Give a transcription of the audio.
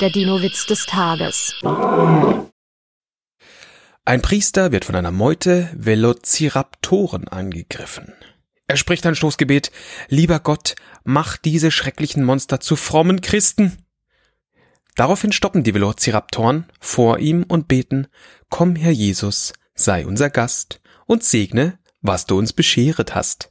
Der Dino-Witz des Tages. Ein Priester wird von einer Meute Velociraptoren angegriffen. Er spricht ein Stoßgebet, lieber Gott, mach diese schrecklichen Monster zu frommen Christen. Daraufhin stoppen die Velociraptoren vor ihm und beten, komm Herr Jesus, sei unser Gast und segne, was du uns bescheret hast.